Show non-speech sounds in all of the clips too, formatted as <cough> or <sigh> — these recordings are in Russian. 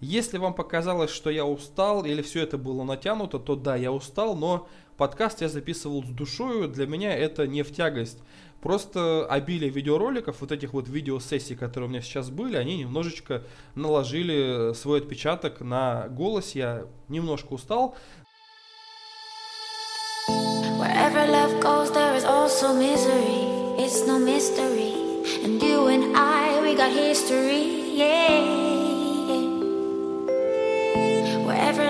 Если вам показалось, что я устал или все это было натянуто, то да, я устал, но подкаст я записывал с душою, для меня это не в тягость. Просто обилие видеороликов, вот этих вот видеосессий, которые у меня сейчас были, они немножечко наложили свой отпечаток на голос. Я немножко устал. And you and I, we got history. Yeah.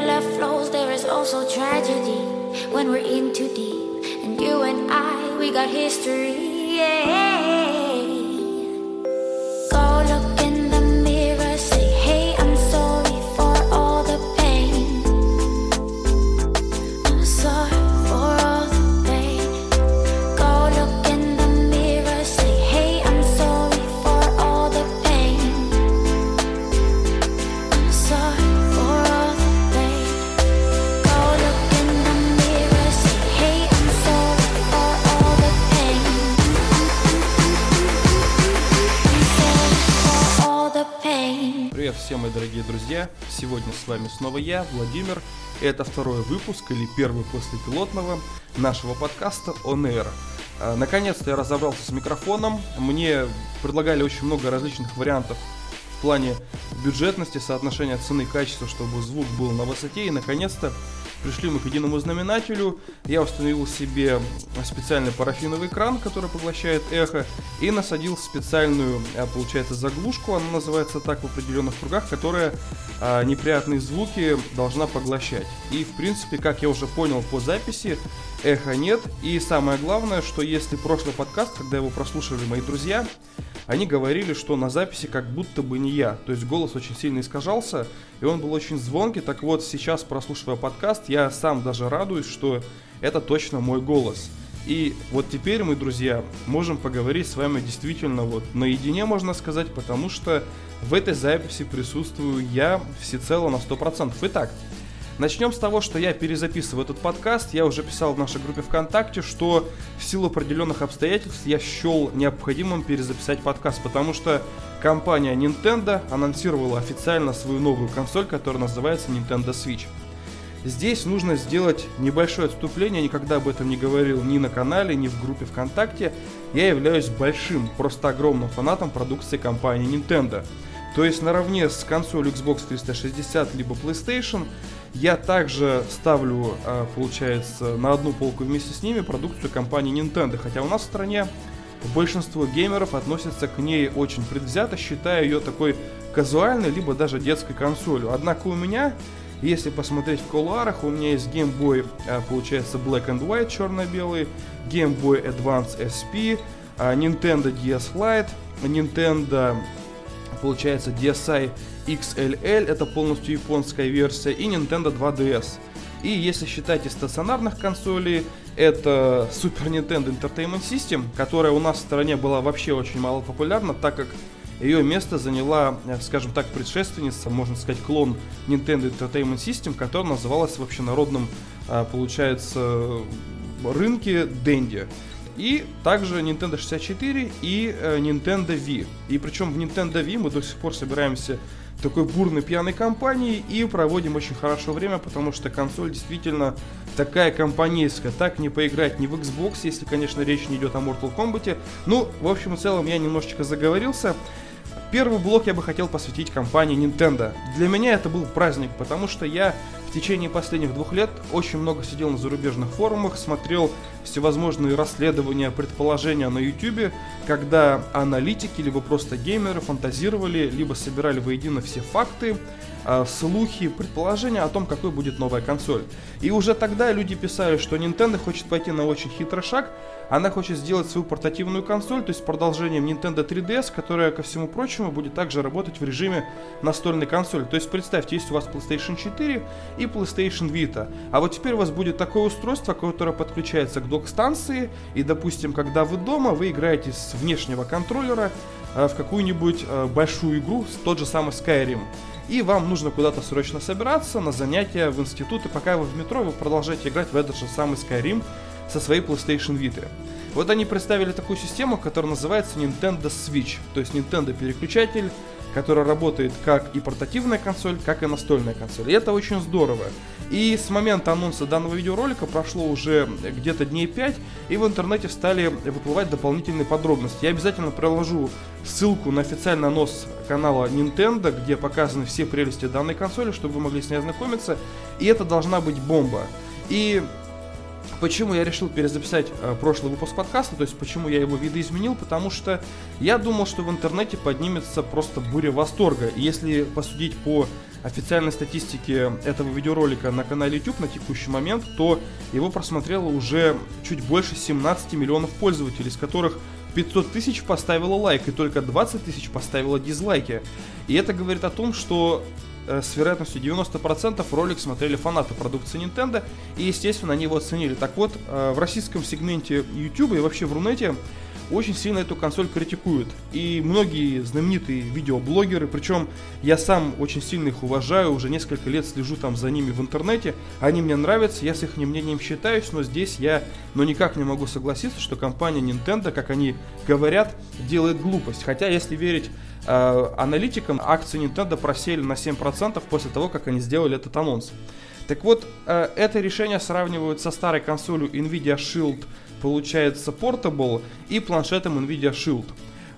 Love flows, there is also tragedy when we're in too deep. And you and I, we got history. Yeah. Всем, мои дорогие друзья! Сегодня с вами снова я, Владимир. Это второй выпуск, или первый после пилотного, нашего подкаста On Air. А, наконец-то я разобрался с микрофоном. Мне предлагали очень много различных вариантов в плане бюджетности, соотношения цены и качества, чтобы звук был на высоте. И наконец-то Пришли мы к единому знаменателю. Я установил себе специальный парафиновый экран, который поглощает эхо, и насадил специальную, а, получается, заглушку, она называется так в определенных кругах, которая а, неприятные звуки должна поглощать. И, в принципе, как я уже понял по записи, эха нет. И самое главное, что если прошлый подкаст, когда его прослушали мои друзья, они говорили, что на записи как будто бы не я. То есть голос очень сильно искажался, и он был очень звонкий. Так вот, сейчас, прослушивая подкаст, я сам даже радуюсь, что это точно мой голос. И вот теперь мы, друзья, можем поговорить с вами действительно вот наедине, можно сказать, потому что в этой записи присутствую я всецело на 100%. Итак, Начнем с того, что я перезаписываю этот подкаст. Я уже писал в нашей группе ВКонтакте, что в силу определенных обстоятельств я счел необходимым перезаписать подкаст, потому что компания Nintendo анонсировала официально свою новую консоль, которая называется Nintendo Switch. Здесь нужно сделать небольшое отступление, я никогда об этом не говорил ни на канале, ни в группе ВКонтакте. Я являюсь большим, просто огромным фанатом продукции компании Nintendo. То есть наравне с консолью Xbox 360 либо PlayStation я также ставлю, а, получается, на одну полку вместе с ними продукцию компании Nintendo, хотя у нас в стране большинство геймеров относятся к ней очень предвзято, считая ее такой казуальной, либо даже детской консолью. Однако у меня, если посмотреть в кулуарах, у меня есть Game Boy, а, получается, Black and White, черно-белый, Game Boy Advance SP, а, Nintendo DS Lite, Nintendo, получается, DSi XLL, это полностью японская версия, и Nintendo 2DS. И если считать из стационарных консолей, это Super Nintendo Entertainment System, которая у нас в стране была вообще очень мало популярна, так как ее место заняла, скажем так, предшественница, можно сказать, клон Nintendo Entertainment System, которая называлась в общенародном, а, получается, рынке Dendy. И также Nintendo 64 и э, Nintendo Wii. И причем в Nintendo Wii мы до сих пор собираемся такой бурной пьяной компанией и проводим очень хорошо время, потому что консоль действительно такая компанейская. Так не поиграть ни в Xbox, если, конечно, речь не идет о Mortal Kombat. Ну, в общем и целом, я немножечко заговорился. Первый блок я бы хотел посвятить компании Nintendo. Для меня это был праздник, потому что я течение последних двух лет очень много сидел на зарубежных форумах, смотрел всевозможные расследования, предположения на YouTube, когда аналитики, либо просто геймеры фантазировали, либо собирали воедино все факты, слухи, предположения о том, какой будет новая консоль. И уже тогда люди писали, что Nintendo хочет пойти на очень хитрый шаг, она хочет сделать свою портативную консоль, то есть продолжением Nintendo 3DS, которая, ко всему прочему, будет также работать в режиме настольной консоли. То есть представьте, есть у вас PlayStation 4 и PlayStation Vita, а вот теперь у вас будет такое устройство, которое подключается к док-станции, и, допустим, когда вы дома, вы играете с внешнего контроллера э, в какую-нибудь э, большую игру, тот же самый Skyrim и вам нужно куда-то срочно собираться на занятия в институт, и пока вы в метро, вы продолжаете играть в этот же самый Skyrim со своей PlayStation Vita. Вот они представили такую систему, которая называется Nintendo Switch, то есть Nintendo переключатель, которая работает как и портативная консоль, как и настольная консоль. И это очень здорово. И с момента анонса данного видеоролика прошло уже где-то дней 5, и в интернете стали выплывать дополнительные подробности. Я обязательно приложу ссылку на официальный анонс канала Nintendo, где показаны все прелести данной консоли, чтобы вы могли с ней ознакомиться. И это должна быть бомба. И Почему я решил перезаписать э, прошлый выпуск подкаста, то есть почему я его видоизменил, потому что я думал, что в интернете поднимется просто буря восторга. И если посудить по официальной статистике этого видеоролика на канале YouTube на текущий момент, то его просмотрело уже чуть больше 17 миллионов пользователей, из которых 500 тысяч поставило лайк и только 20 тысяч поставило дизлайки. И это говорит о том, что с вероятностью 90% ролик смотрели фанаты продукции Nintendo, и, естественно, они его оценили. Так вот, э, в российском сегменте YouTube и вообще в Рунете очень сильно эту консоль критикуют. И многие знаменитые видеоблогеры, причем я сам очень сильно их уважаю, уже несколько лет слежу там за ними в интернете, они мне нравятся, я с их мнением считаюсь, но здесь я но никак не могу согласиться, что компания Nintendo, как они говорят, делает глупость. Хотя, если верить э, аналитикам, акции Nintendo просели на 7% после того, как они сделали этот анонс. Так вот, э, это решение сравнивают со старой консолью Nvidia Shield, получается, Portable и планшетом Nvidia Shield.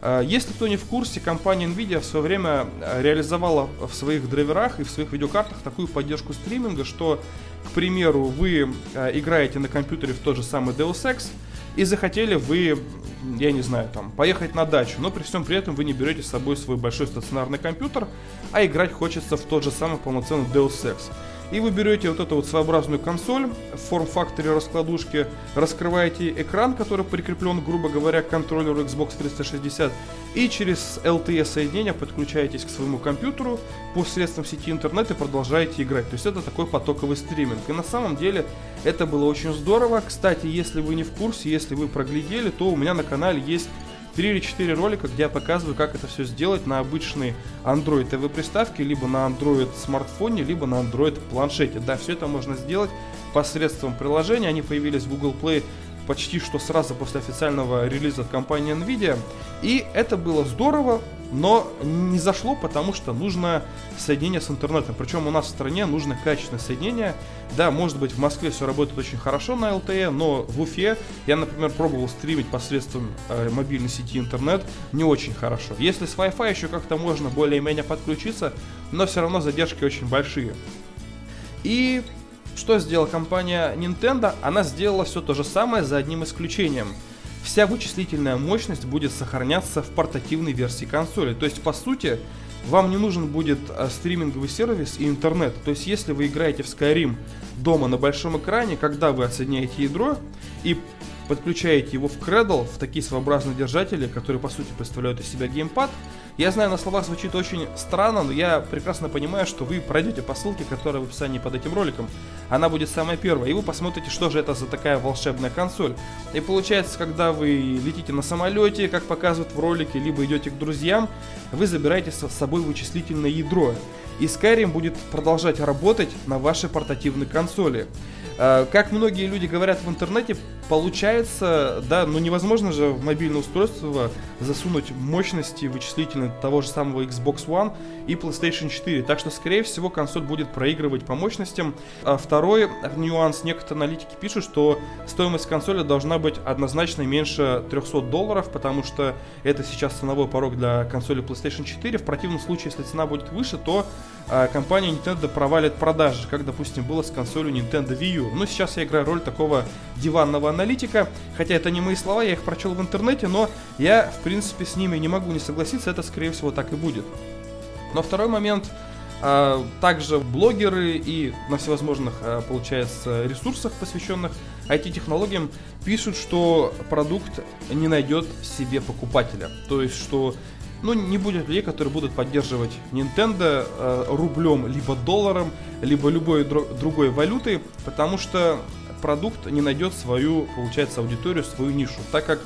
Э, если кто не в курсе, компания Nvidia в свое время э, реализовала в своих драйверах и в своих видеокартах такую поддержку стриминга, что, к примеру, вы э, играете на компьютере в тот же самый Deus Ex, и захотели вы, я не знаю, там, поехать на дачу, но при всем при этом вы не берете с собой свой большой стационарный компьютер, а играть хочется в тот же самый полноценный Deus Ex. И вы берете вот эту вот своеобразную консоль в форм-факторе раскладушки, раскрываете экран, который прикреплен, грубо говоря, к контроллеру Xbox 360, и через LTE соединение подключаетесь к своему компьютеру посредством сети интернет и продолжаете играть. То есть это такой потоковый стриминг. И на самом деле это было очень здорово. Кстати, если вы не в курсе, если вы проглядели, то у меня на канале есть 3 или 4 ролика, где я показываю, как это все сделать на обычной Android TV приставке, либо на Android смартфоне, либо на Android планшете. Да, все это можно сделать посредством приложения. Они появились в Google Play почти что сразу после официального релиза от компании Nvidia. И это было здорово, но не зашло, потому что нужно соединение с интернетом. Причем у нас в стране нужно качественное соединение. Да, может быть в Москве все работает очень хорошо на LTE, но в Уфе я, например, пробовал стримить посредством э, мобильной сети интернет не очень хорошо. Если с Wi-Fi еще как-то можно более-менее подключиться, но все равно задержки очень большие. И что сделала компания Nintendo? Она сделала все то же самое за одним исключением. Вся вычислительная мощность будет сохраняться в портативной версии консоли. То есть, по сути, вам не нужен будет э, стриминговый сервис и интернет. То есть, если вы играете в Skyrim дома на большом экране, когда вы отсоединяете ядро и подключаете его в Cradle, в такие своеобразные держатели, которые по сути представляют из себя геймпад. Я знаю, на словах звучит очень странно, но я прекрасно понимаю, что вы пройдете по ссылке, которая в описании под этим роликом. Она будет самая первая, и вы посмотрите, что же это за такая волшебная консоль. И получается, когда вы летите на самолете, как показывают в ролике, либо идете к друзьям, вы забираете с собой вычислительное ядро. И Skyrim будет продолжать работать на вашей портативной консоли. Э, как многие люди говорят в интернете, получается, да, ну невозможно же в мобильное устройство засунуть мощности вычислительные того же самого Xbox One и PlayStation 4. Так что, скорее всего, консоль будет проигрывать по мощностям. А второй нюанс, некоторые аналитики пишут, что стоимость консоли должна быть однозначно меньше 300 долларов, потому что это сейчас ценовой порог для консоли PlayStation 4. В противном случае, если цена будет выше, то а, компания Nintendo провалит продажи, как, допустим, было с консолью Nintendo Wii U. Но сейчас я играю роль такого диванного аналитика, хотя это не мои слова, я их прочел в интернете, но я, в принципе, с ними не могу не согласиться, это, скорее всего, так и будет. Но второй момент, а, также блогеры и на всевозможных, а, получается, ресурсах, посвященных IT-технологиям, пишут, что продукт не найдет себе покупателя. То есть, что ну, не будет людей, которые будут поддерживать Nintendo э, рублем, либо долларом, либо любой др- другой валютой, потому что продукт не найдет свою, получается, аудиторию, свою нишу, так как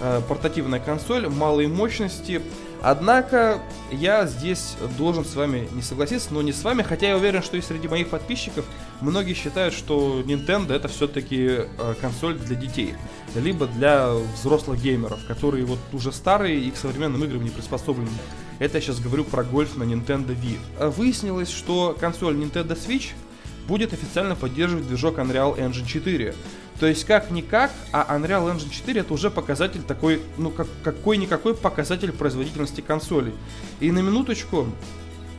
э, портативная консоль малой мощности, Однако я здесь должен с вами не согласиться, но не с вами, хотя я уверен, что и среди моих подписчиков многие считают, что Nintendo это все-таки э, консоль для детей, либо для взрослых геймеров, которые вот уже старые и к современным играм не приспособлены. Это я сейчас говорю про гольф на Nintendo Wii. Выяснилось, что консоль Nintendo Switch будет официально поддерживать движок Unreal Engine 4. То есть как-никак, а Unreal Engine 4 это уже показатель такой, ну как, какой-никакой показатель производительности консоли. И на минуточку,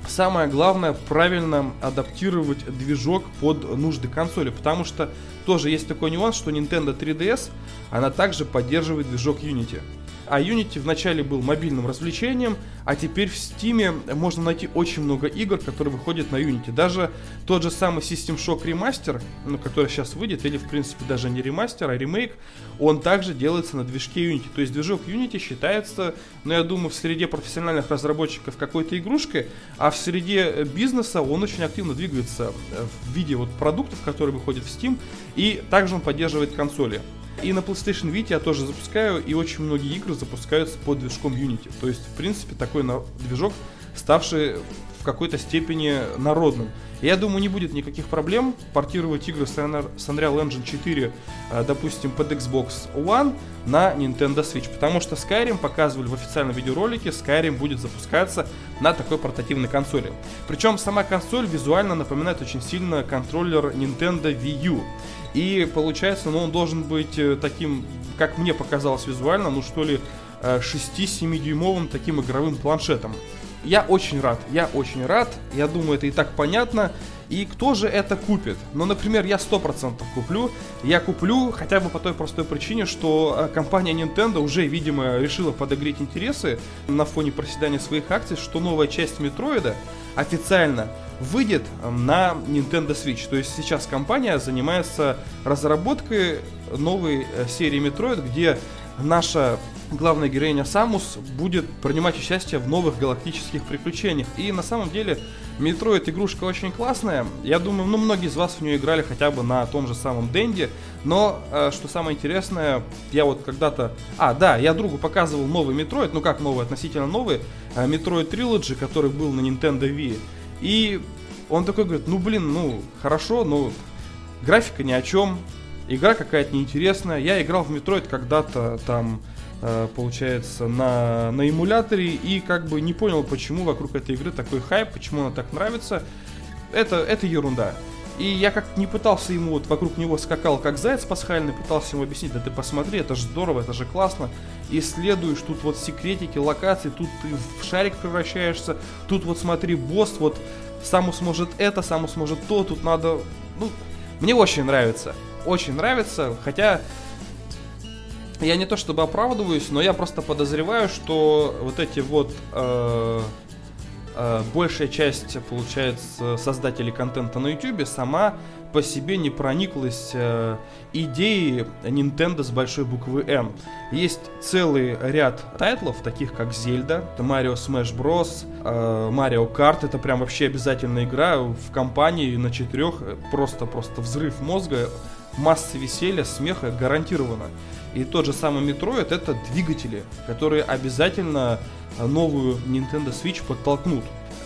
самое главное правильно адаптировать движок под нужды консоли, потому что тоже есть такой нюанс, что Nintendo 3DS, она также поддерживает движок Unity. А Unity вначале был мобильным развлечением, а теперь в Steam можно найти очень много игр, которые выходят на Unity. Даже тот же самый System Shock Remaster, ну, который сейчас выйдет, или в принципе даже не ремастер, а ремейк, он также делается на движке Unity. То есть движок Unity считается, ну я думаю, в среде профессиональных разработчиков какой-то игрушкой, а в среде бизнеса он очень активно двигается в виде вот продуктов, которые выходят в Steam, и также он поддерживает консоли. И на PlayStation Vita я тоже запускаю, и очень многие игры запускаются под движком Unity. То есть, в принципе, такой движок, ставший в какой-то степени народным. Я думаю, не будет никаких проблем портировать игры с Unreal Engine 4, э, допустим, под Xbox One на Nintendo Switch, потому что Skyrim показывали в официальном видеоролике, Skyrim будет запускаться на такой портативной консоли. Причем сама консоль визуально напоминает очень сильно контроллер Nintendo Wii U. И получается, ну, он должен быть э, таким, как мне показалось визуально, ну что ли, 6-7 э, таким игровым планшетом. Я очень рад, я очень рад, я думаю, это и так понятно. И кто же это купит? Ну, например, я 100% куплю. Я куплю хотя бы по той простой причине, что э, компания Nintendo уже, видимо, решила подогреть интересы на фоне проседания своих акций, что новая часть Метроида официально выйдет на Nintendo Switch. То есть сейчас компания занимается разработкой новой э, серии Metroid, где наша главная героиня Самус будет принимать участие в новых галактических приключениях. И на самом деле Metroid игрушка очень классная. Я думаю, ну многие из вас в нее играли хотя бы на том же самом Денде. Но э, что самое интересное, я вот когда-то... А, да, я другу показывал новый Metroid, ну как новый, относительно новый, э, Metroid Trilogy, который был на Nintendo Wii. И он такой говорит, ну блин, ну хорошо, но графика ни о чем, игра какая-то неинтересная. Я играл в Metroid когда-то там, э, получается, на, на эмуляторе и как бы не понял, почему вокруг этой игры такой хайп, почему она так нравится. Это, это ерунда. И я как не пытался ему, вот вокруг него скакал как заяц пасхальный, пытался ему объяснить, да ты посмотри, это же здорово, это же классно. Исследуешь, тут вот секретики, локации, тут ты в шарик превращаешься, тут вот смотри, босс, вот Саму сможет это, Саму сможет то, тут надо... Ну, мне очень нравится, очень нравится, хотя я не то чтобы оправдываюсь, но я просто подозреваю, что вот эти вот Э, большая часть, получается, создателей контента на YouTube сама по себе не прониклась э, идеей Nintendo с большой буквы N. Есть целый ряд тайтлов, таких как Зельда, Mario Smash Bros, э, Mario Kart, это прям вообще обязательная игра в компании на четырех, просто-просто взрыв мозга, масса веселья, смеха гарантированно. И тот же самый Metroid это двигатели, которые обязательно новую Nintendo Switch подтолкнут.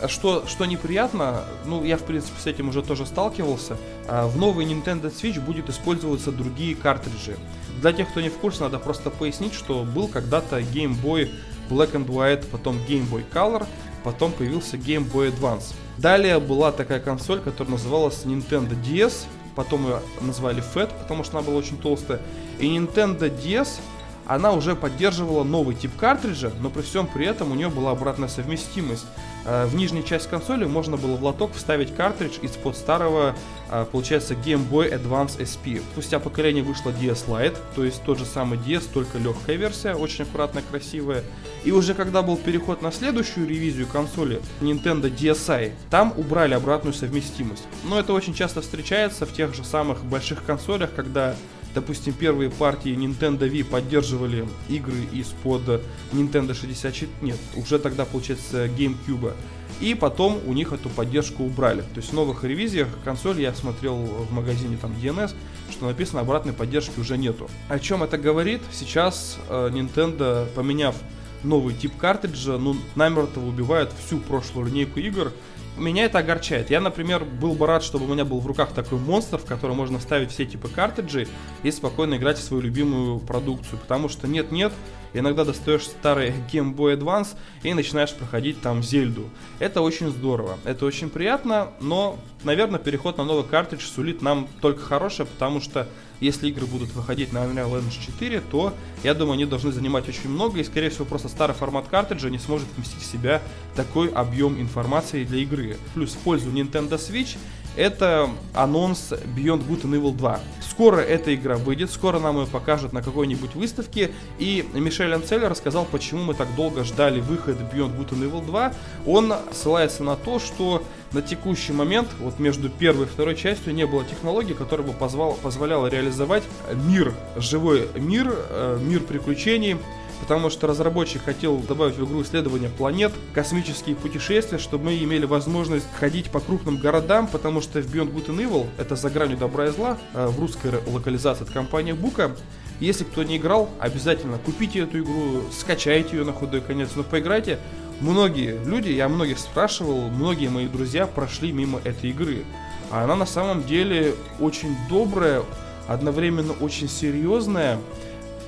Что, что неприятно, ну я в принципе с этим уже тоже сталкивался, а, в новой Nintendo Switch будет использоваться другие картриджи. Для тех, кто не в курсе, надо просто пояснить, что был когда-то Game Boy Black and White, потом Game Boy Color, потом появился Game Boy Advance. Далее была такая консоль, которая называлась Nintendo DS, потом ее назвали FAT, потому что она была очень толстая. И Nintendo DS она уже поддерживала новый тип картриджа, но при всем при этом у нее была обратная совместимость. Э, в нижнюю часть консоли можно было в лоток вставить картридж из-под старого, э, получается, Game Boy Advance SP. Спустя поколение вышла DS Lite, то есть тот же самый DS, только легкая версия, очень аккуратная, красивая. И уже когда был переход на следующую ревизию консоли Nintendo DSi, там убрали обратную совместимость. Но это очень часто встречается в тех же самых больших консолях, когда Допустим, первые партии Nintendo Wii поддерживали игры из-под Nintendo 64, нет, уже тогда, получается, GameCube. И потом у них эту поддержку убрали. То есть в новых ревизиях консоль я смотрел в магазине там DNS, что написано обратной поддержки уже нету. О чем это говорит? Сейчас э, Nintendo, поменяв новый тип картриджа, ну, намертво убивает всю прошлую линейку игр, меня это огорчает. Я, например, был бы рад, чтобы у меня был в руках такой монстр, в который можно вставить все типы картриджей и спокойно играть в свою любимую продукцию. Потому что нет-нет, иногда достаешь старый <laughs> Game Boy Advance и начинаешь проходить там Зельду. Это очень здорово, это очень приятно, но, наверное, переход на новый картридж сулит нам только хорошее, потому что если игры будут выходить на Unreal Engine 4, то, я думаю, они должны занимать очень много, и, скорее всего, просто старый формат картриджа не сможет вместить в себя такой объем информации для игры. Плюс в пользу Nintendo Switch это анонс Beyond Good and Evil 2. Скоро эта игра выйдет, скоро нам ее покажут на какой-нибудь выставке, и Мишель Анцель рассказал, почему мы так долго ждали выхода Beyond Good and Evil 2. Он ссылается на то, что на текущий момент, вот между первой и второй частью, не было технологии, которая бы позвала, позволяла реализовать мир, живой мир, э, мир приключений, потому что разработчик хотел добавить в игру исследования планет, космические путешествия, чтобы мы имели возможность ходить по крупным городам, потому что в Beyond Good and Evil, это за гранью добра и зла, э, в русской локализации от компании Бука, если кто не играл, обязательно купите эту игру, скачайте ее на худой конец, но поиграйте. Многие люди, я многих спрашивал, многие мои друзья прошли мимо этой игры. А она на самом деле очень добрая, одновременно очень серьезная,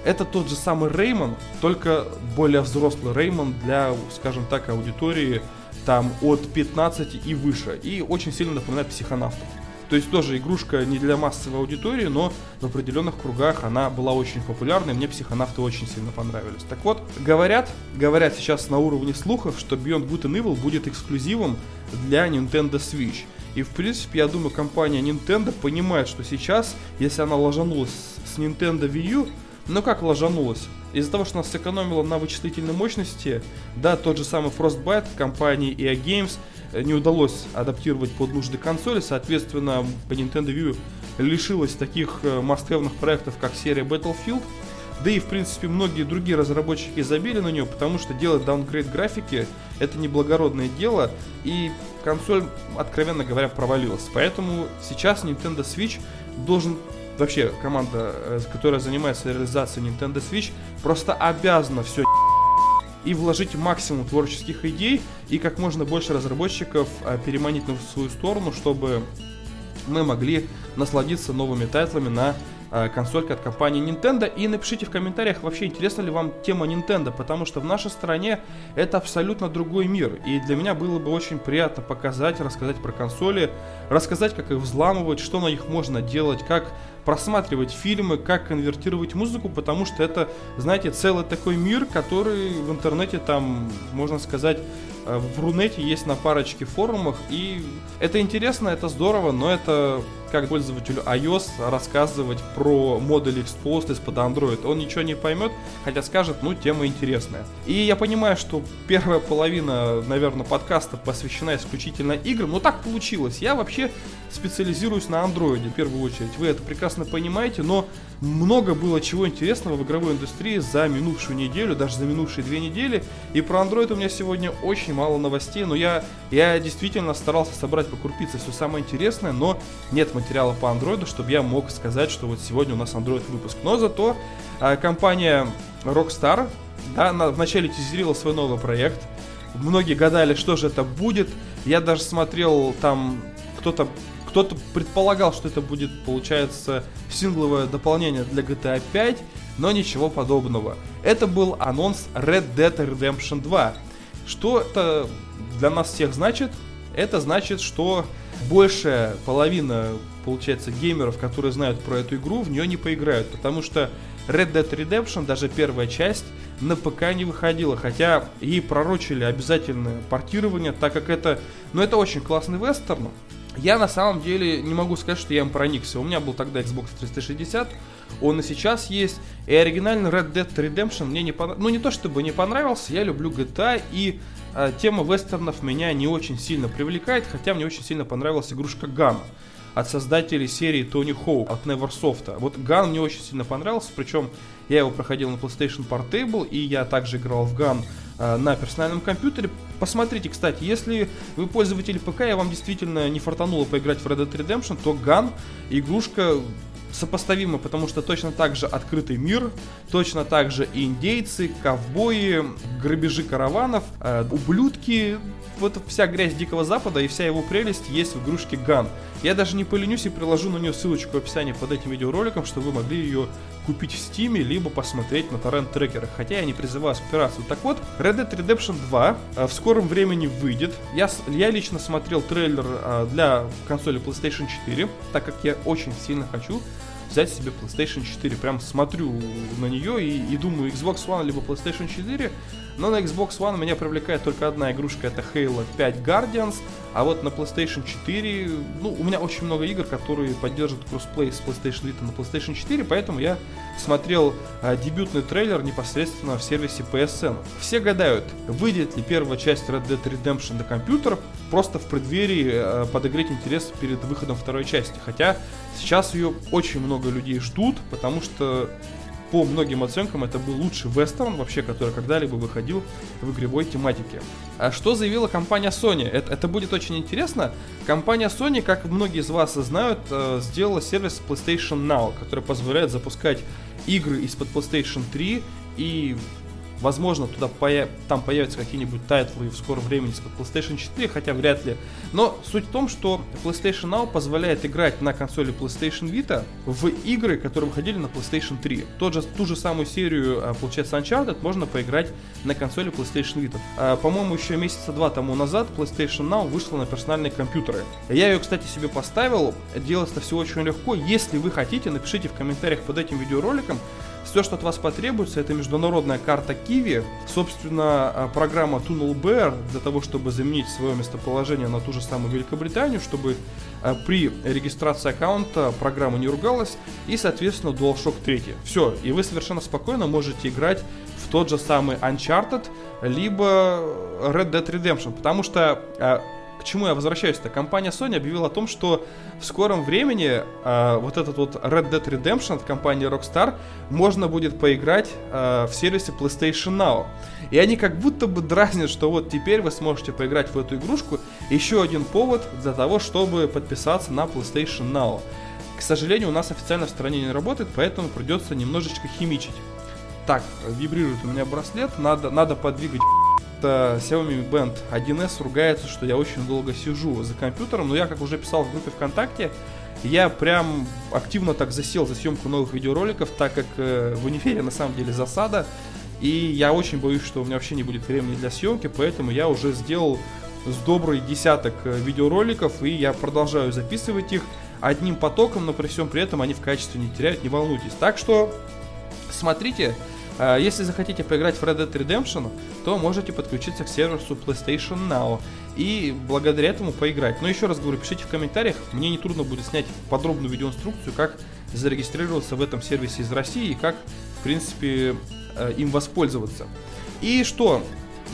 это тот же самый Реймон, только более взрослый Реймон для, скажем так, аудитории там от 15 и выше. И очень сильно напоминает психонавтов. То есть тоже игрушка не для массовой аудитории, но в определенных кругах она была очень популярна, и мне психонавты очень сильно понравились. Так вот, говорят, говорят сейчас на уровне слухов, что Beyond Good and Evil будет эксклюзивом для Nintendo Switch. И в принципе, я думаю, компания Nintendo понимает, что сейчас, если она ложанулась с Nintendo Wii U, но как ложанулась? Из-за того, что нас сэкономило на вычислительной мощности, да, тот же самый Frostbite компании EA Games э, не удалось адаптировать под нужды консоли, соответственно, Nintendo Wii лишилась таких э, мастхевных проектов, как серия Battlefield, да и, в принципе, многие другие разработчики забили на нее, потому что делать даунгрейд графики это неблагородное дело, и консоль, откровенно говоря, провалилась. Поэтому сейчас Nintendo Switch должен вообще команда, э, которая занимается реализацией Nintendo Switch, просто обязана все и вложить максимум творческих идей и как можно больше разработчиков э, переманить на свою сторону, чтобы мы могли насладиться новыми тайтлами на консолька от компании Nintendo. И напишите в комментариях, вообще интересна ли вам тема Nintendo, потому что в нашей стране это абсолютно другой мир. И для меня было бы очень приятно показать, рассказать про консоли, рассказать, как их взламывать, что на них можно делать, как просматривать фильмы, как конвертировать музыку, потому что это, знаете, целый такой мир, который в интернете там, можно сказать, э, в Рунете есть на парочке форумах, и это интересно, это здорово, но это как пользователю iOS рассказывать про модуль Exposed из-под Android. Он ничего не поймет, хотя скажет, ну, тема интересная. И я понимаю, что первая половина, наверное, подкаста посвящена исключительно играм, но так получилось. Я вообще специализируюсь на Android в первую очередь. Вы это прекрасно понимаете, но много было чего интересного в игровой индустрии за минувшую неделю, даже за минувшие две недели. И про Android у меня сегодня очень мало новостей, но я, я действительно старался собрать по крупице все самое интересное, но нет материала по Android, чтобы я мог сказать, что вот сегодня у нас Android выпуск. Но зато э, компания Rockstar да, на, вначале тизерила свой новый проект. Многие гадали, что же это будет. Я даже смотрел там кто-то кто-то предполагал, что это будет, получается, сингловое дополнение для GTA 5, но ничего подобного. Это был анонс Red Dead Redemption 2. Что это для нас всех значит? Это значит, что большая половина, получается, геймеров, которые знают про эту игру, в нее не поиграют, потому что Red Dead Redemption, даже первая часть, на ПК не выходила, хотя ей пророчили обязательное портирование, так как это, ну это очень классный вестерн, я на самом деле не могу сказать, что я им проникся. У меня был тогда Xbox 360, он и сейчас есть. И оригинальный Red Dead Redemption мне не понравился. Ну, не то чтобы не понравился, я люблю GTA, и тема вестернов меня не очень сильно привлекает, хотя мне очень сильно понравилась игрушка Gun от создателей серии Tony Hawk от Neversoft. Вот Gun мне очень сильно понравился, причем я его проходил на PlayStation Portable, и я также играл в Gun э, на персональном компьютере. Посмотрите, кстати, если вы пользователь ПК, и вам действительно не фартануло поиграть в Red Dead Redemption, то Gun игрушка сопоставимо, потому что точно так же открытый мир, точно так же и индейцы, ковбои, грабежи караванов, э, ублюдки, вот вся грязь Дикого Запада и вся его прелесть есть в игрушке Ган. Я даже не поленюсь и приложу на нее ссылочку в описании под этим видеороликом, чтобы вы могли ее купить в Стиме, либо посмотреть на торрент-трекерах, хотя я не призываю к пиратству. Так вот, Red Dead Redemption 2 э, в скором времени выйдет. Я, я лично смотрел трейлер э, для консоли PlayStation 4, так как я очень сильно хочу взять себе PlayStation 4. Прям смотрю на нее и, и думаю, Xbox One либо PlayStation 4. Но на Xbox One меня привлекает только одна игрушка, это Halo 5 Guardians. А вот на PlayStation 4, ну, у меня очень много игр, которые поддерживают кроссплей с PlayStation Vita на PlayStation 4, поэтому я смотрел а, дебютный трейлер непосредственно в сервисе PSN. Все гадают, выйдет ли первая часть Red Dead Redemption на компьютер, просто в преддверии а, подогреть интерес перед выходом второй части. Хотя сейчас ее очень много людей ждут, потому что по многим оценкам это был лучший вестерн вообще, который когда-либо выходил в игровой тематике. А что заявила компания Sony? Это, это будет очень интересно. Компания Sony, как многие из вас знают, э, сделала сервис PlayStation Now, который позволяет запускать игры из-под PlayStation 3 и Возможно, туда появ... там появятся какие-нибудь тайтлы в скором времени с PlayStation 4, хотя вряд ли. Но суть в том, что PlayStation Now позволяет играть на консоли PlayStation Vita в игры, которые выходили на PlayStation 3. Тот же, ту же самую серию, а, получается, Uncharted можно поиграть на консоли PlayStation Vita. А, по-моему, еще месяца два тому назад PlayStation Now вышла на персональные компьютеры. Я ее, кстати, себе поставил. Делать это все очень легко. Если вы хотите, напишите в комментариях под этим видеороликом, все, что от вас потребуется, это международная карта Kiwi, собственно, а, программа Tunnel Bear для того, чтобы заменить свое местоположение на ту же самую Великобританию, чтобы а, при регистрации аккаунта программа не ругалась, и, соответственно, DualShock 3. Все, и вы совершенно спокойно можете играть в тот же самый Uncharted, либо Red Dead Redemption, потому что а, к чему я возвращаюсь-то? Компания Sony объявила о том, что в скором времени э, вот этот вот Red Dead Redemption от компании Rockstar можно будет поиграть э, в сервисе PlayStation Now. И они как будто бы дразнят, что вот теперь вы сможете поиграть в эту игрушку. Еще один повод для того, чтобы подписаться на PlayStation Now. К сожалению, у нас официально в стране не работает, поэтому придется немножечко химичить. Так, вибрирует у меня браслет, надо, надо подвигать Xiaomi Band 1S ругается, что я очень долго сижу за компьютером, но я, как уже писал в группе ВКонтакте, я прям активно так засел за съемку новых видеороликов, так как э, в универе на самом деле засада, и я очень боюсь, что у меня вообще не будет времени для съемки, поэтому я уже сделал с добрый десяток э, видеороликов, и я продолжаю записывать их одним потоком, но при всем при этом они в качестве не теряют, не волнуйтесь. Так что смотрите, если захотите поиграть в Red Dead Redemption, то можете подключиться к сервису PlayStation Now и благодаря этому поиграть. Но еще раз говорю, пишите в комментариях, мне не трудно будет снять подробную видеоинструкцию, как зарегистрироваться в этом сервисе из России и как, в принципе, э, им воспользоваться. И что,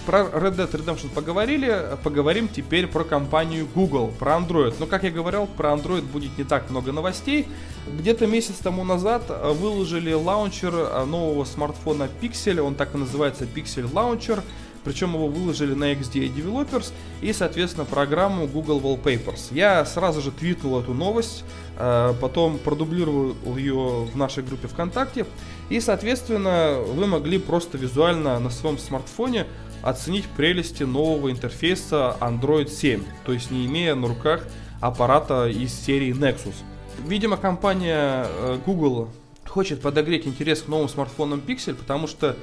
про Red Dead Redemption поговорили, поговорим теперь про компанию Google, про Android. Но, как я говорил, про Android будет не так много новостей. Где-то месяц тому назад э, выложили лаунчер э, нового смартфона Pixel, он так и называется Pixel Launcher. Причем его выложили на XDA Developers и, соответственно, программу Google Wallpapers. Я сразу же твитнул эту новость, э, потом продублировал ее в нашей группе ВКонтакте. И, соответственно, вы могли просто визуально на своем смартфоне оценить прелести нового интерфейса Android 7, то есть не имея на руках аппарата из серии Nexus. Видимо, компания э, Google хочет подогреть интерес к новым смартфонам Pixel, потому что,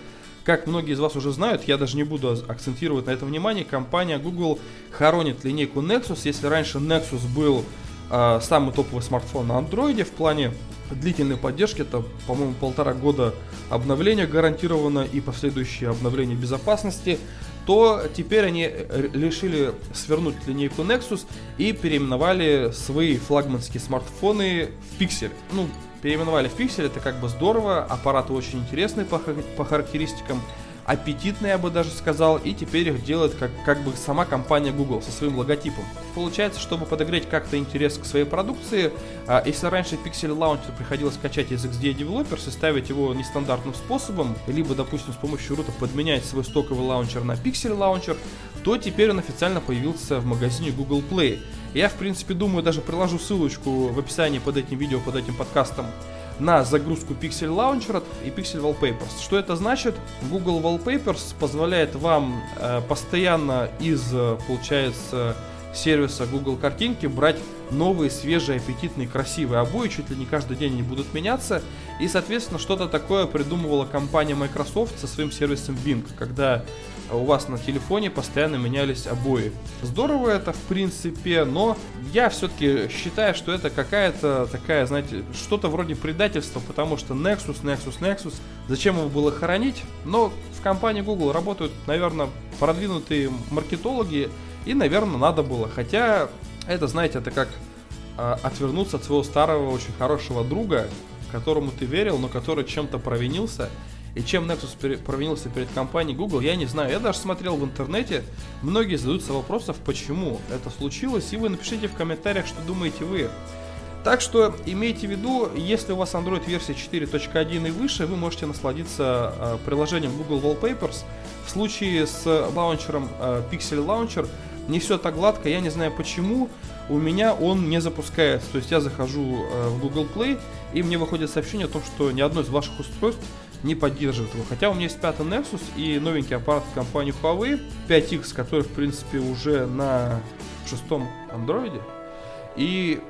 как многие из вас уже знают, я даже не буду акцентировать на этом внимание, компания Google хоронит линейку Nexus. Если раньше Nexus был э, самый топовый смартфон на Android в плане длительной поддержки, это, по-моему, полтора года обновления гарантировано и последующее обновление безопасности, то теперь они решили свернуть линейку Nexus и переименовали свои флагманские смартфоны в Pixel. Ну, переименовали в Pixel, это как бы здорово, аппараты очень интересные по, по характеристикам, аппетитные, я бы даже сказал, и теперь их делает как, как бы сама компания Google со своим логотипом. Получается, чтобы подогреть как-то интерес к своей продукции, а, если раньше Pixel Launcher приходилось качать из XDA Developers и ставить его нестандартным способом, либо, допустим, с помощью рута подменять свой стоковый лаунчер на Pixel Launcher, то теперь он официально появился в магазине Google Play. Я, в принципе, думаю, даже приложу ссылочку в описании под этим видео, под этим подкастом на загрузку Pixel Launcher и Pixel Wallpapers. Что это значит? Google Wallpapers позволяет вам э, постоянно из, э, получается, сервиса Google картинки брать новые, свежие, аппетитные, красивые обои, чуть ли не каждый день они будут меняться. И, соответственно, что-то такое придумывала компания Microsoft со своим сервисом Bing, когда у вас на телефоне постоянно менялись обои. Здорово это, в принципе, но я все-таки считаю, что это какая-то такая, знаете, что-то вроде предательства, потому что Nexus, Nexus, Nexus, зачем его было хоронить? Но в компании Google работают, наверное, продвинутые маркетологи, и, наверное, надо было. Хотя, это, знаете, это как э, отвернуться от своего старого, очень хорошего друга, которому ты верил, но который чем-то провинился. И чем Nexus провинился перед компанией Google, я не знаю. Я даже смотрел в интернете, многие задаются вопросом, почему это случилось, и вы напишите в комментариях, что думаете вы. Так что имейте в виду, если у вас Android версия 4.1 и выше, вы можете насладиться э, приложением Google Wallpapers. В случае с лаунчером э, Pixel Launcher не все так гладко, я не знаю почему, у меня он не запускается. То есть я захожу э, в Google Play, и мне выходит сообщение о том, что ни одно из ваших устройств не поддерживает его. Хотя у меня есть пятый Nexus и новенький аппарат компании Huawei 5X, который, в принципе, уже на шестом андроиде. И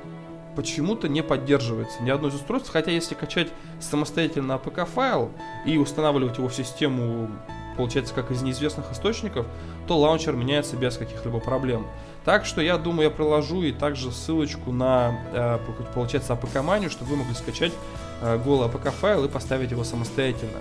почему-то не поддерживается ни одно из устройств. Хотя если качать самостоятельно APK файл и устанавливать его в систему получается, как из неизвестных источников, то лаунчер меняется без каких-либо проблем. Так что я думаю, я приложу и также ссылочку на, э, получается, APK-манию, чтобы вы могли скачать э, голый APK-файл и поставить его самостоятельно.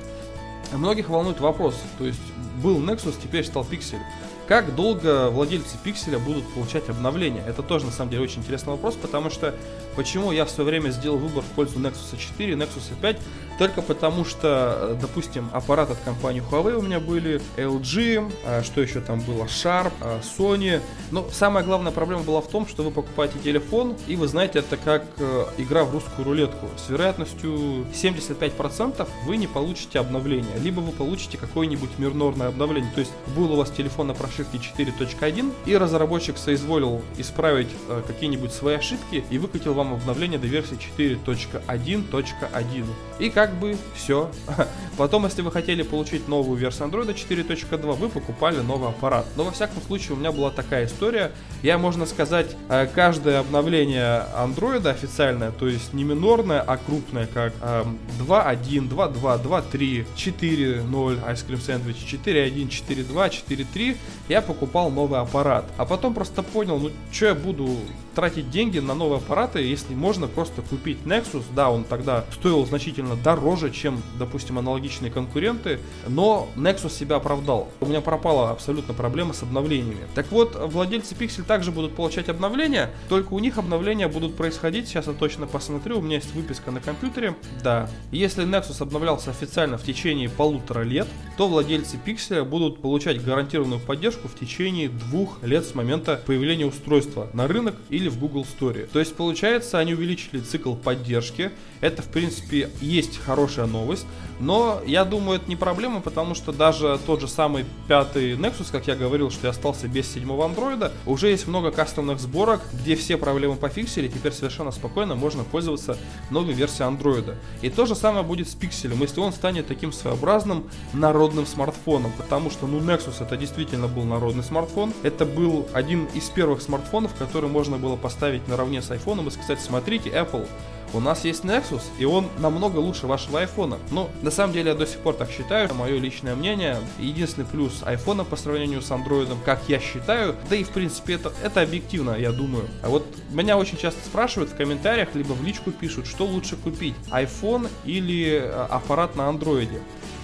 Многих волнует вопрос, то есть был Nexus, теперь стал Pixel. Как долго владельцы пикселя будут получать обновления? Это тоже на самом деле очень интересный вопрос, потому что почему я в свое время сделал выбор в пользу Nexus 4, Nexus 5, только потому что, допустим, аппарат от компании Huawei у меня были, LG, а, что еще там было, Sharp, а, Sony. Но самая главная проблема была в том, что вы покупаете телефон, и вы знаете, это как э, игра в русскую рулетку. С вероятностью 75% вы не получите обновление, либо вы получите какое-нибудь минорное обновление. То есть был у вас телефон на прошивке 4.1, и разработчик соизволил исправить э, какие-нибудь свои ошибки и выкатил вам обновление до версии 4.1.1. И как как бы все. <laughs> Потом, если вы хотели получить новую версию Android 4.2, вы покупали новый аппарат. Но во всяком случае у меня была такая история. Я, можно сказать, э, каждое обновление Android официальное, то есть не минорное, а крупное, как 2.1, 2.2, 2.3, 4.0, Ice Cream Sandwich, 4.1, 4.2, 4.3, я покупал новый аппарат. А потом просто понял, ну что я буду тратить деньги на новые аппараты, если можно просто купить Nexus. Да, он тогда стоил значительно дороже, чем, допустим, аналогичные конкуренты, но Nexus себя оправдал. У меня пропала абсолютно проблема с обновлениями. Так вот, владельцы Pixel также будут получать обновления, только у них обновления будут происходить, сейчас я точно посмотрю, у меня есть выписка на компьютере. Да, если Nexus обновлялся официально в течение полутора лет, то владельцы Pixel будут получать гарантированную поддержку в течение двух лет с момента появления устройства на рынок или в Google Store. То есть, получается, они увеличили цикл поддержки. Это, в принципе, есть хорошая новость. Но я думаю, это не проблема, потому что даже тот же самый пятый Nexus, как я говорил, что я остался без седьмого андроида, уже есть много кастомных сборок, где все проблемы пофиксили, теперь совершенно спокойно можно пользоваться новой версией андроида. И то же самое будет с пикселем, если он станет таким своеобразным народным смартфоном, потому что, ну, Nexus это действительно был народный смартфон, это был один из первых смартфонов, который можно было поставить наравне с iPhone и сказать, смотрите, Apple, у нас есть Nexus, и он намного лучше вашего iPhone. Но на самом деле я до сих пор так считаю, мое личное мнение. Единственный плюс iPhone по сравнению с Android, как я считаю, да и в принципе это, это объективно, я думаю. А вот меня очень часто спрашивают в комментариях, либо в личку пишут, что лучше купить, iPhone или э, аппарат на Android.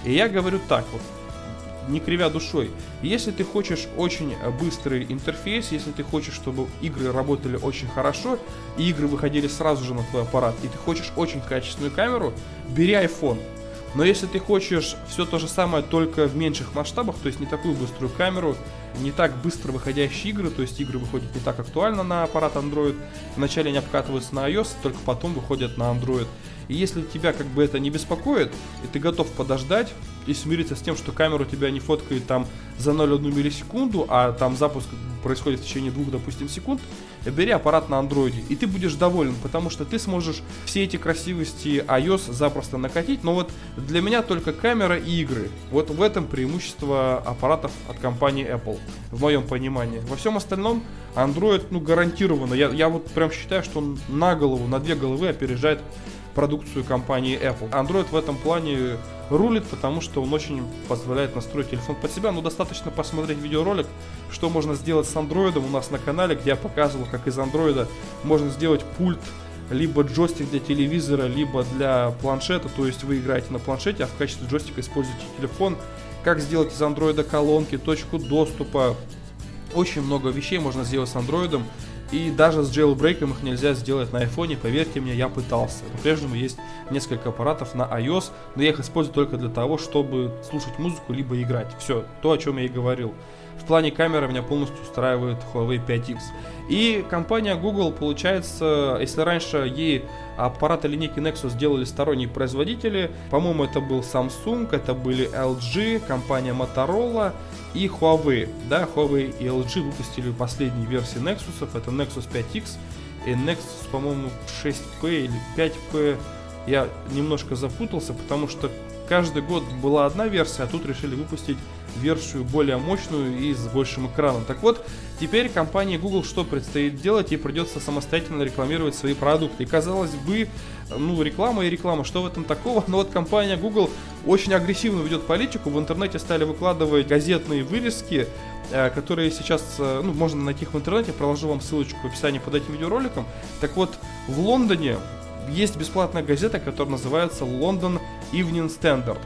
И я говорю так вот, не кривя душой. Если ты хочешь очень быстрый интерфейс, если ты хочешь, чтобы игры работали очень хорошо, и игры выходили сразу же на твой аппарат, и ты хочешь очень качественную камеру, бери iPhone. Но если ты хочешь все то же самое, только в меньших масштабах, то есть не такую быструю камеру, не так быстро выходящие игры, то есть игры выходят не так актуально на аппарат Android, вначале они обкатываются на iOS, только потом выходят на Android. И если тебя как бы это не беспокоит, и ты готов подождать и смириться с тем, что камера у тебя не фоткает там за 0,1 миллисекунду, а там запуск происходит в течение двух, допустим, секунд, бери аппарат на андроиде, и ты будешь доволен, потому что ты сможешь все эти красивости iOS запросто накатить, но вот для меня только камера и игры. Вот в этом преимущество аппаратов от компании Apple, в моем понимании. Во всем остальном Android, ну, гарантированно. Я, я вот прям считаю, что он на голову, на две головы опережает продукцию компании Apple. Android в этом плане рулит, потому что он очень позволяет настроить телефон под себя. Но достаточно посмотреть видеоролик, что можно сделать с Android у нас на канале, где я показывал, как из Android можно сделать пульт либо джойстик для телевизора, либо для планшета, то есть вы играете на планшете, а в качестве джойстика используете телефон, как сделать из андроида колонки, точку доступа, очень много вещей можно сделать с андроидом, и даже с jailbreak их нельзя сделать на айфоне, поверьте мне, я пытался. По-прежнему есть несколько аппаратов на iOS, но я их использую только для того, чтобы слушать музыку, либо играть. Все, то, о чем я и говорил. В плане камеры меня полностью устраивает Huawei 5X. И компания Google, получается, если раньше ей аппараты линейки Nexus делали сторонние производители, по-моему, это был Samsung, это были LG, компания Motorola и Huawei. Да, Huawei и LG выпустили последние версии Nexus, это Nexus 5X и Nexus, по-моему, 6P или 5P. Я немножко запутался, потому что каждый год была одна версия, а тут решили выпустить версию более мощную и с большим экраном. Так вот, теперь компании Google что предстоит делать? Ей придется самостоятельно рекламировать свои продукты. И казалось бы, ну, реклама и реклама, что в этом такого? <laughs> Но вот компания Google очень агрессивно ведет политику. В интернете стали выкладывать газетные вырезки, э, которые сейчас, э, ну, можно найти их в интернете, проложу вам ссылочку в описании под этим видеороликом. Так вот, в Лондоне есть бесплатная газета, которая называется London Evening Standard.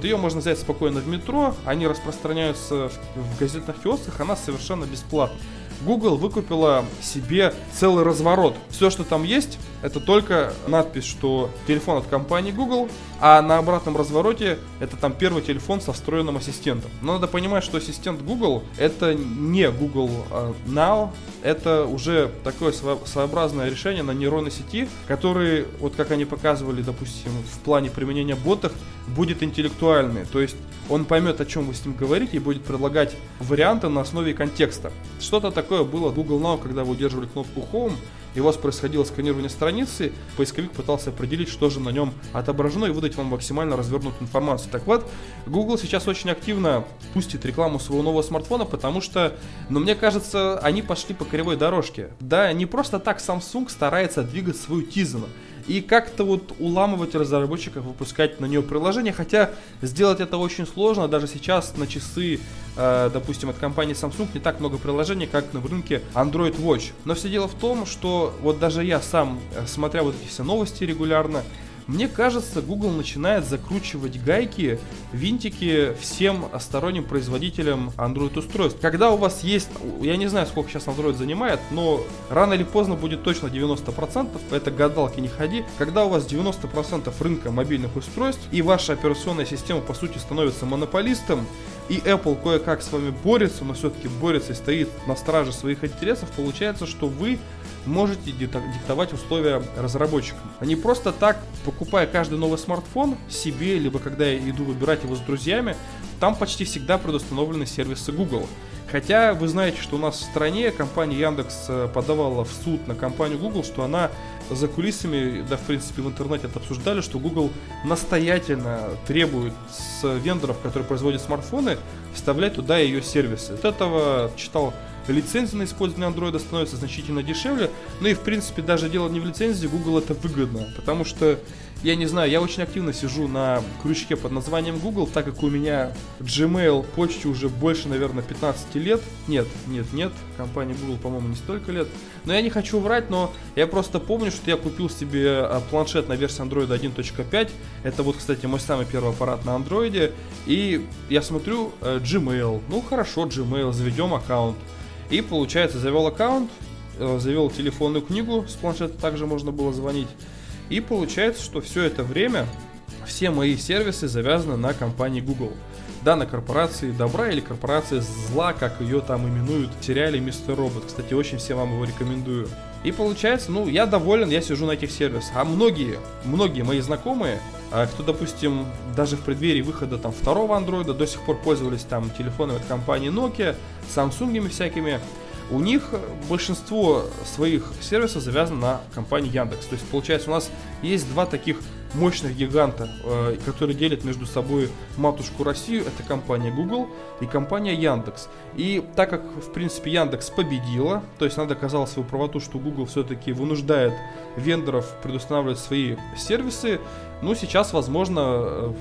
Ее можно взять спокойно в метро, они распространяются в газетных киосках, она совершенно бесплатна. Google выкупила себе целый разворот. Все, что там есть, это только надпись, что телефон от компании Google, а на обратном развороте это там первый телефон со встроенным ассистентом. Но надо понимать, что ассистент Google это не Google а, Now, это уже такое своеобразное решение на нейронной сети, который, вот как они показывали, допустим, в плане применения ботов, будет интеллектуальный. То есть он поймет, о чем вы с ним говорите, и будет предлагать варианты на основе контекста. Что-то такое было Google Now, когда вы удерживали кнопку Home, и у вас происходило сканирование страницы, поисковик пытался определить, что же на нем отображено, и выдать вам максимально развернутую информацию. Так вот, Google сейчас очень активно пустит рекламу своего нового смартфона, потому что, ну, мне кажется, они пошли по кривой дорожке. Да, не просто так Samsung старается двигать свою Tizen и как-то вот уламывать разработчиков, выпускать на нее приложение, хотя сделать это очень сложно, даже сейчас на часы, э, допустим, от компании Samsung не так много приложений, как на рынке Android Watch. Но все дело в том, что вот даже я сам, э, смотря вот эти все новости регулярно, мне кажется, Google начинает закручивать гайки, винтики всем сторонним производителям Android-устройств. Когда у вас есть, я не знаю, сколько сейчас Android занимает, но рано или поздно будет точно 90%, это гадалки не ходи. Когда у вас 90% рынка мобильных устройств и ваша операционная система по сути становится монополистом, и Apple кое-как с вами борется, но все-таки борется и стоит на страже своих интересов, получается, что вы можете диктовать условия разработчикам. Не просто так, покупая каждый новый смартфон себе, либо когда я иду выбирать его с друзьями, там почти всегда предустановлены сервисы Google. Хотя вы знаете, что у нас в стране компания Яндекс э, подавала в суд на компанию Google, что она за кулисами, да, в принципе, в интернете это обсуждали, что Google настоятельно требует с вендоров, которые производят смартфоны, вставлять туда ее сервисы. От этого читал лицензия на использование андроида становится значительно дешевле. Ну и в принципе даже дело не в лицензии, Google это выгодно. Потому что, я не знаю, я очень активно сижу на крючке под названием Google, так как у меня Gmail почте уже больше, наверное, 15 лет. Нет, нет, нет, компания Google, по-моему, не столько лет. Но я не хочу врать, но я просто помню, что я купил себе а, планшет на версии Android 1.5. Это вот, кстати, мой самый первый аппарат на Android. И я смотрю э, Gmail. Ну хорошо, Gmail, заведем аккаунт. И получается, завел аккаунт, э, завел телефонную книгу, с планшета также можно было звонить. И получается, что все это время все мои сервисы завязаны на компании Google. Да, на корпорации добра или корпорации зла, как ее там именуют в сериале Мистер Робот. Кстати, очень всем вам его рекомендую. И получается, ну, я доволен, я сижу на этих сервисах. А многие, многие мои знакомые, а, кто, допустим, даже в преддверии выхода там второго андроида до сих пор пользовались там телефонами от компании Nokia, Samsung всякими, у них большинство своих сервисов завязано на компании Яндекс. То есть, получается, у нас есть два таких мощных гиганта, э, которые делят между собой матушку Россию, это компания Google и компания Яндекс. И так как, в принципе, Яндекс победила, то есть она доказала свою правоту, что Google все-таки вынуждает вендоров предустанавливать свои сервисы, ну, сейчас, возможно, э,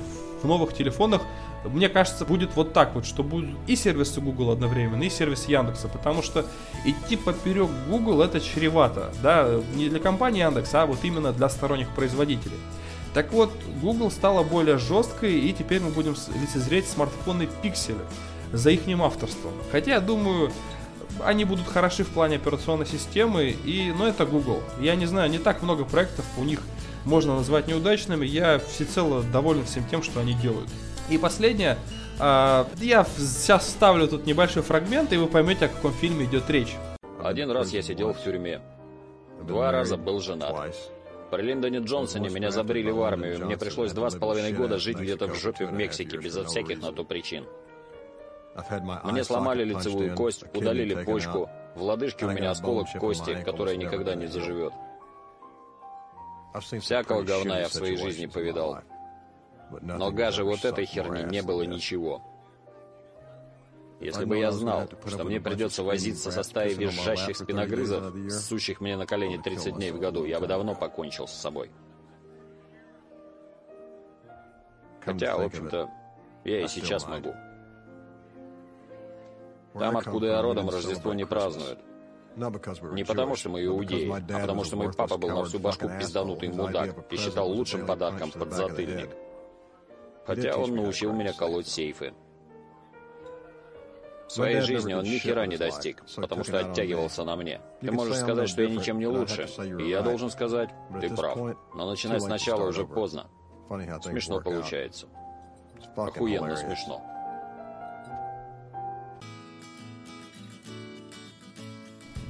в новых телефонах мне кажется, будет вот так вот, что будут и сервисы Google одновременно, и сервисы Яндекса, потому что идти поперек Google это чревато, да, не для компании Яндекса, а вот именно для сторонних производителей. Так вот, Google стала более жесткой, и теперь мы будем лицезреть смартфоны пикселя за их авторством. Хотя, я думаю, они будут хороши в плане операционной системы, и, но это Google. Я не знаю, не так много проектов у них можно назвать неудачными, я всецело доволен всем тем, что они делают. И последнее, э, я сейчас вставлю тут небольшой фрагмент, и вы поймете, о каком фильме идет речь. Один раз я сидел в тюрьме, два раза был женат. При Линдоне Джонсоне меня забрили в армию, мне пришлось два с половиной года жить где-то в жопе в Мексике, безо всяких на то причин. Мне сломали лицевую кость, удалили почку, в лодыжке у меня осколок кости, которая никогда не заживет. Всякого говна я в своей жизни повидал. Но гаже вот этой херни не было ничего. Если бы я знал, что мне придется возиться со стаей визжащих спиногрызов, сущих мне на колени 30 дней в году, я бы давно покончил с собой. Хотя, в общем-то, я и сейчас могу. Там, откуда я родом, Рождество не празднуют. Не потому, что мы иудеи, а потому, что мой папа был на всю башку пизданутый мудак и считал лучшим подарком подзатыльник. Хотя он научил меня колоть сейфы. В своей жизни он ни хера не достиг, потому что оттягивался на мне. Ты можешь сказать, что я ничем не лучше, и я должен сказать, ты прав. Но начинать сначала уже поздно. Смешно получается. Охуенно смешно.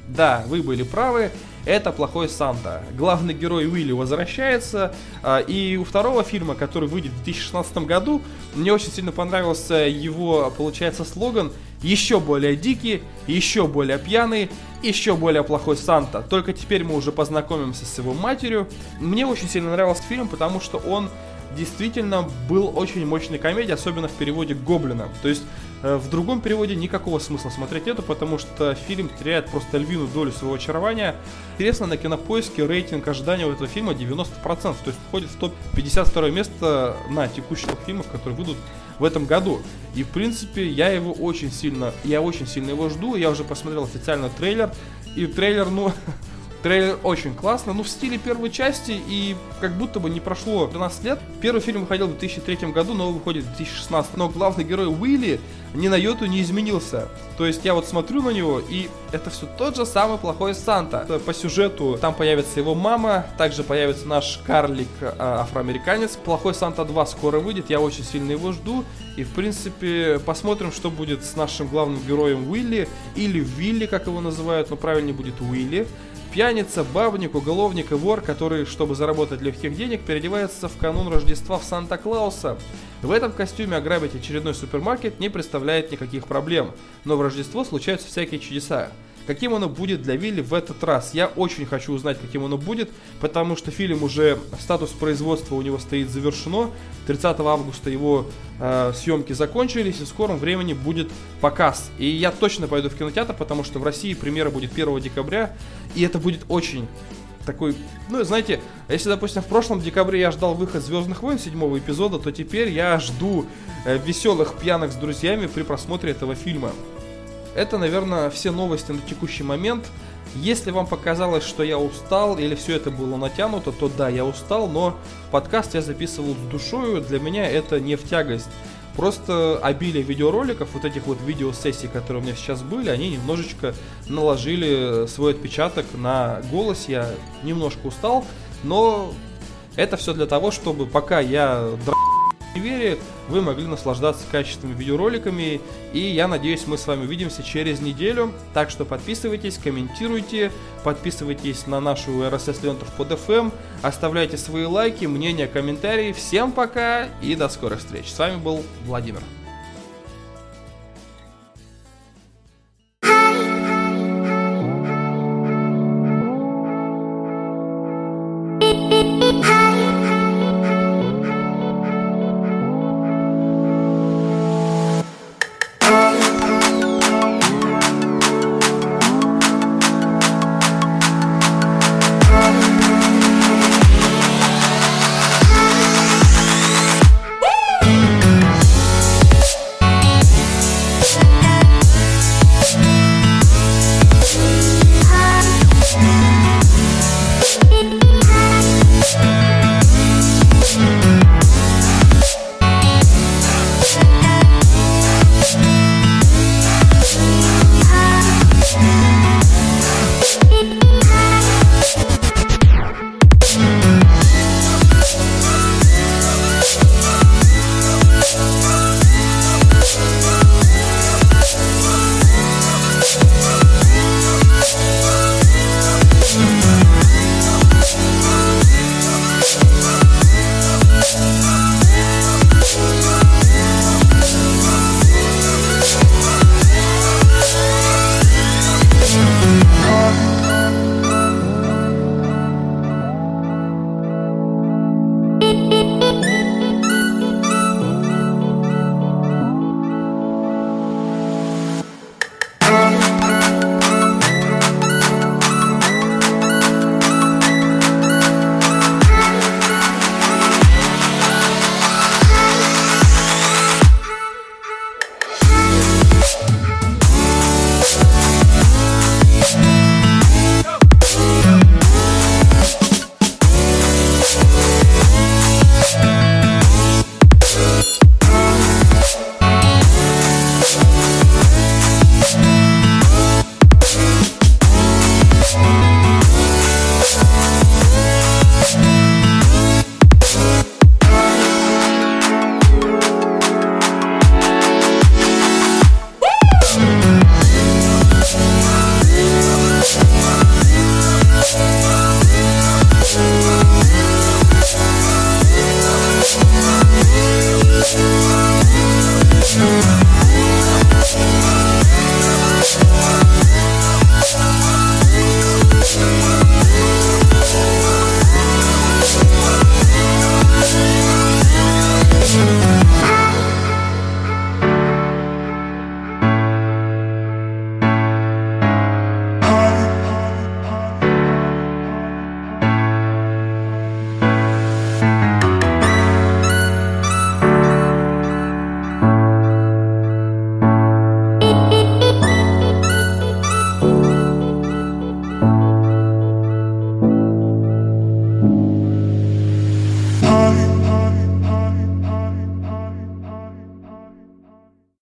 Да, вы были правы это плохой Санта. Главный герой Уилли возвращается, а, и у второго фильма, который выйдет в 2016 году, мне очень сильно понравился его, получается, слоган «Еще более дикий, еще более пьяный, еще более плохой Санта». Только теперь мы уже познакомимся с его матерью. Мне очень сильно нравился фильм, потому что он действительно был очень мощной комедией, особенно в переводе Гоблина. То есть в другом переводе никакого смысла смотреть нету, потому что фильм теряет просто львиную долю своего очарования. Интересно, на кинопоиске рейтинг ожидания у этого фильма 90%, то есть входит в топ-52 место на текущих фильмов, которые выйдут в этом году. И в принципе я его очень сильно, я очень сильно его жду, я уже посмотрел официально трейлер, и трейлер, ну, <laughs> Трейлер очень классно, ну в стиле первой части и как будто бы не прошло 12 лет. Первый фильм выходил в 2003 году, новый выходит в 2016. Но главный герой Уилли ни на йоту не изменился. То есть я вот смотрю на него, и это все тот же самый плохой Санта. По сюжету там появится его мама, также появится наш карлик а, афроамериканец. Плохой Санта 2 скоро выйдет, я очень сильно его жду. И в принципе посмотрим, что будет с нашим главным героем Уилли, или Вилли, как его называют, но правильнее будет Уилли. Пьяница, бабник, уголовник и вор, который, чтобы заработать легких денег, переодевается в канун Рождества в Санта-Клауса. В этом костюме ограбить очередной супермаркет не представляет никаких проблем, но в Рождество случаются всякие чудеса. Каким оно будет для Вилли в этот раз? Я очень хочу узнать, каким оно будет, потому что фильм уже, статус производства у него стоит завершено. 30 августа его э, съемки закончились, и в скором времени будет показ. И я точно пойду в кинотеатр, потому что в России премьера будет 1 декабря, и это будет очень такой, ну, знаете, если, допустим, в прошлом декабре я ждал выход Звездных войн седьмого эпизода, то теперь я жду э, веселых пьянок с друзьями при просмотре этого фильма. Это, наверное, все новости на текущий момент. Если вам показалось, что я устал или все это было натянуто, то да, я устал, но подкаст я записывал с душою, для меня это не в тягость. Просто обилие видеороликов, вот этих вот видеосессий, которые у меня сейчас были, они немножечко наложили свой отпечаток на голос. Я немножко устал, но это все для того, чтобы пока я универе вы могли наслаждаться качественными видеороликами. И я надеюсь, мы с вами увидимся через неделю. Так что подписывайтесь, комментируйте, подписывайтесь на нашу RSS-ленту в под FM, оставляйте свои лайки, мнения, комментарии. Всем пока и до скорых встреч. С вами был Владимир.